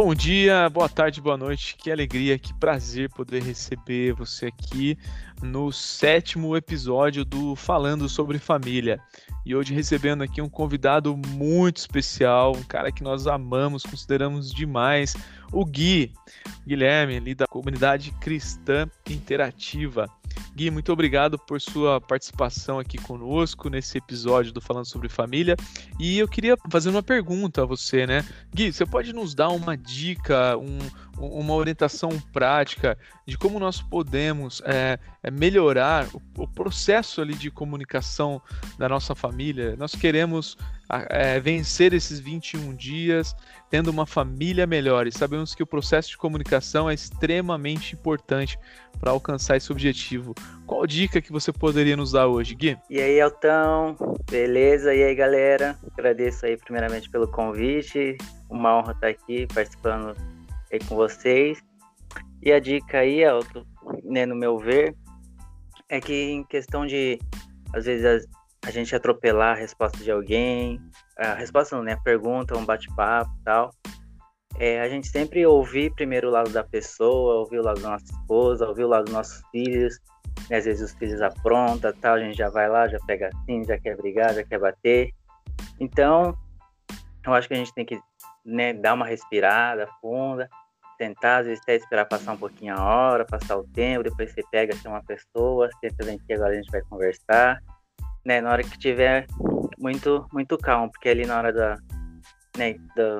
Bom dia, boa tarde, boa noite. Que alegria, que prazer poder receber você aqui no sétimo episódio do Falando sobre Família. E hoje recebendo aqui um convidado muito especial, um cara que nós amamos, consideramos demais, o Gui, Guilherme, ali da comunidade cristã interativa. Gui, muito obrigado por sua participação aqui conosco nesse episódio do Falando sobre Família. E eu queria fazer uma pergunta a você, né? Gui, você pode nos dar uma dica, um, uma orientação prática de como nós podemos é, melhorar o, o, processo ali de comunicação da nossa família? Nós queremos é, vencer esses 21 dias tendo uma família melhor e sabemos que o processo de comunicação é extremamente importante para alcançar esse objetivo. Qual dica que você poderia nos dar hoje, Gui? E aí, Altão, beleza? E aí, galera? Agradeço aí primeiramente pelo convite, uma honra estar aqui participando aí com vocês. E a dica aí, Alto, né, no meu ver, é que em questão de, às vezes, a gente atropelar a resposta de alguém, a resposta não, né? A pergunta, um bate-papo tal. É, a gente sempre ouvir primeiro o lado da pessoa, ouvir o lado da nossa esposa, ouvir o lado dos nossos filhos. Né? Às vezes os filhos aprontam, tal, a gente já vai lá, já pega assim, já quer brigar, já quer bater. Então, eu acho que a gente tem que né, dar uma respirada funda, tentar, às vezes, até esperar passar um pouquinho a hora, passar o tempo, depois você pega, tem uma pessoa, tenta vem aqui, agora a gente vai conversar né, na hora que tiver muito, muito calmo, porque ali na hora da, né, da,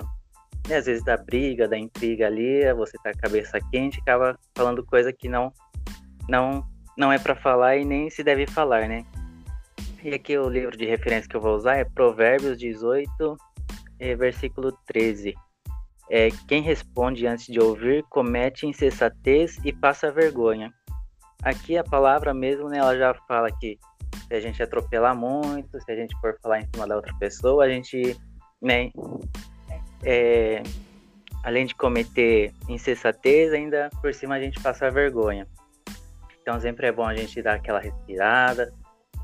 né, às vezes da briga, da intriga ali, você tá com a cabeça quente, acaba falando coisa que não, não, não é para falar e nem se deve falar, né? E aqui o livro de referência que eu vou usar é Provérbios 18, eh, versículo 13. É, quem responde antes de ouvir comete insensatez e passa vergonha. Aqui a palavra mesmo, né, ela já fala que se a gente atropelar muito, se a gente for falar em cima da outra pessoa, a gente, né, é, além de cometer insensatez, ainda por cima a gente passa vergonha. Então sempre é bom a gente dar aquela respirada,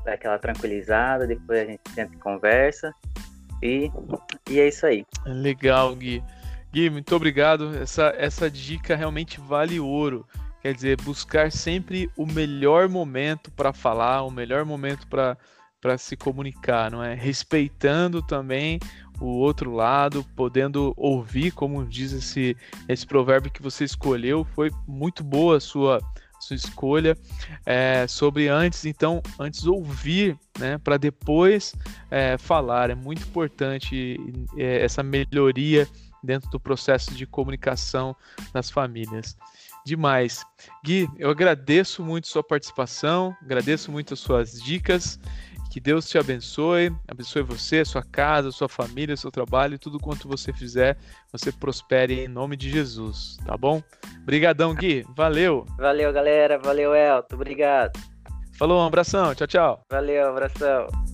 dar aquela tranquilizada, depois a gente senta e conversa. E, e é isso aí. Legal, Gui. Gui, muito obrigado. Essa, essa dica realmente vale ouro. Quer dizer, buscar sempre o melhor momento para falar, o melhor momento para se comunicar, não é? Respeitando também o outro lado, podendo ouvir, como diz esse, esse provérbio que você escolheu, foi muito boa a sua, sua escolha. É, sobre antes, então, antes ouvir, né, para depois é, falar, é muito importante é, essa melhoria dentro do processo de comunicação das famílias demais. Gui, eu agradeço muito sua participação, agradeço muito as suas dicas. Que Deus te abençoe, abençoe você, sua casa, sua família, seu trabalho, tudo quanto você fizer, você prospere em nome de Jesus, tá bom? Obrigadão, Gui. Valeu. Valeu, galera. Valeu, Elton. Obrigado. Falou, um abração. Tchau, tchau. Valeu, um abração.